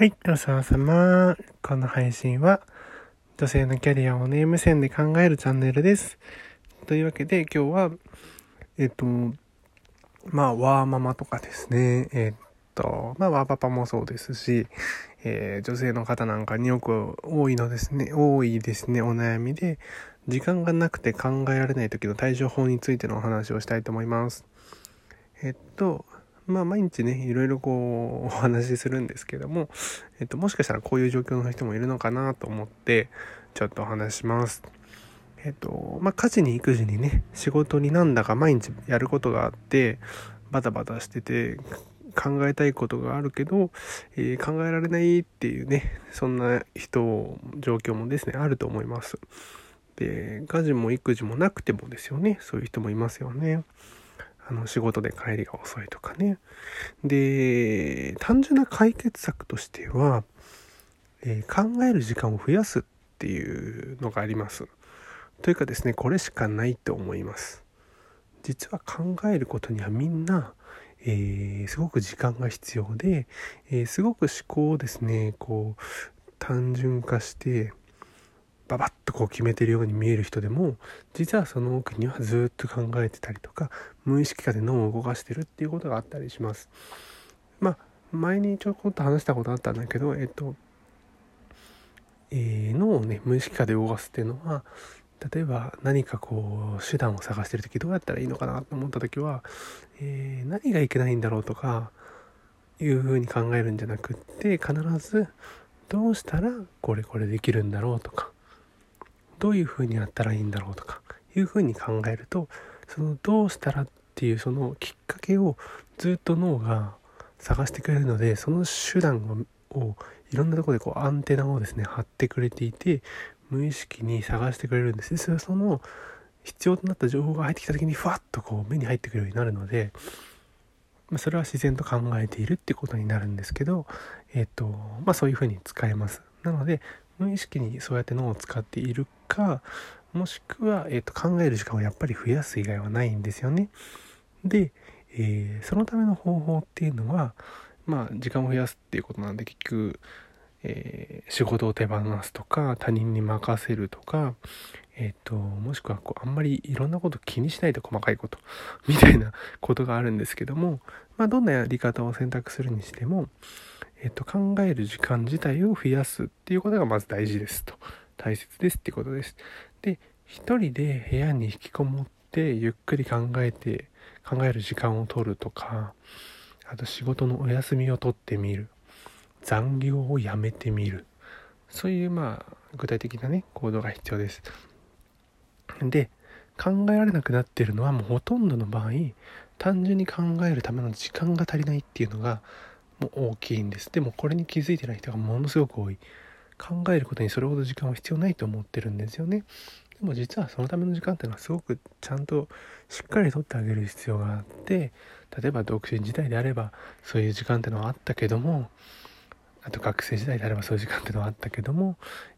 はい、おさま様。この配信は、女性のキャリアをネーム線で考えるチャンネルです。というわけで、今日は、えっと、まあ、ワーママとかですね、えっと、まあ、ワーパパもそうですし、えー、女性の方なんかによく多いのですね、多いですね、お悩みで、時間がなくて考えられない時の対処法についてのお話をしたいと思います。えっと、まあ毎日ね、いろいろこう お話しするんですけども、えっと、もしかしたらこういう状況の人もいるのかなと思って、ちょっとお話します。えっと、まあ家事に育児にね、仕事になんだか毎日やることがあって、バタバタしてて、考えたいことがあるけど、えー、考えられないっていうね、そんな人、状況もですね、あると思います。で、家事も育児もなくてもですよね、そういう人もいますよね。あの仕事で帰りが遅いとかね。で、単純な解決策としては、えー、考える時間を増やすっていうのがあります。というかですね、これしかないと思います。実は考えることにはみんな、えー、すごく時間が必要で、えー、すごく思考をですね、こう、単純化して、ババッとこう決めてるように見える人でも実はその奥にはずっと考えてたりとか無意識化で脳を動かしてるっていうことがあったりします。まあ前にちょこっと話したことあったんだけどえっと、えー、脳をね無意識化で動かすっていうのは例えば何かこう手段を探してる時どうやったらいいのかなと思った時は、えー、何がいけないんだろうとかいうふうに考えるんじゃなくって必ずどうしたらこれこれできるんだろうとかどういうふうにやったらいいんだろうとかいうふうに考えるとそのどうしたらっていうそのきっかけをずっと脳が探してくれるのでその手段をいろんなとこでこうアンテナをですね張ってくれていて無意識に探してくれるんですそその必要となった情報が入ってきた時にふわっとこう目に入ってくるようになるので、まあ、それは自然と考えているってことになるんですけどえっ、とまあそういうふうに使えます。なので無意識にそうやって脳を使っているかもしくは、えーと、考える時間をやっぱり増やす以外はないんですよね。で、えー、そのための方法っていうのはまあ時間を増やすっていうことなんで結局、えー、仕事を手放すとか他人に任せるとかえ、ー、ともしくはこうあんまりいろんなこと気にしないと細かいこと みたいなことがあるんですけどもまあどんなやり方を選択するにしてもえっと、考える時間自体を増やすっていうことがまず大事ですと。大切ですってことです。で、一人で部屋に引きこもってゆっくり考えて、考える時間を取るとか、あと仕事のお休みを取ってみる。残業をやめてみる。そういうまあ具体的なね、行動が必要です。で、考えられなくなってるのはもうほとんどの場合、単純に考えるための時間が足りないっていうのがもう大きいんですでもこれに気づいてない人がものすごく多い考えることにそれほど時間は必要ないと思ってるんですよね。でも実はそのための時間っていうのはすごくちゃんとしっかりとってあげる必要があって例えば独身時代であればそういう時間っていうのはあったけどもあと学生時代であればそういう時間っていうのはあったけども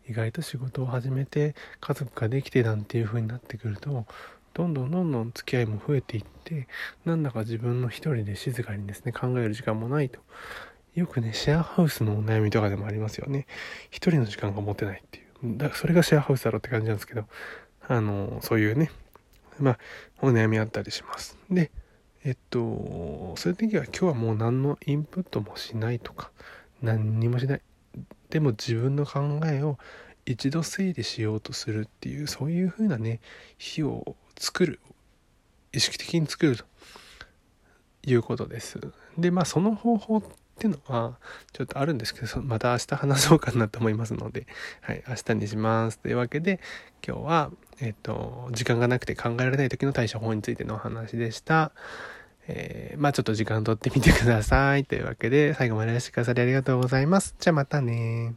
意外と仕事を始めて家族ができてなんていう風になってくるとどんどんどんどん付き合いも増えていってなんだか自分の一人で静かにですね考える時間もないと。よくねシェアハウスのお悩みとかでもありますよね。一人の時間が持てないっていう。だからそれがシェアハウスだろうって感じなんですけど。あのそういうねまあお悩みあったりします。でえっとそういう時は今日はもう何のインプットもしないとか何にもしない。でも自分の考えを一度整理しようとするっていうそういう風なね日を作る意識的に作るということです。でまあその方法ってていうのはちょっとあるんですけどまた明日話そうかなと思いますのではい明日にします。というわけで今日はえっと時間がなくて考えられない時の対処法についてのお話でした。えー、まあちょっと時間とってみてください。というわけで最後までいらしくださりありがとうございます。じゃあまたね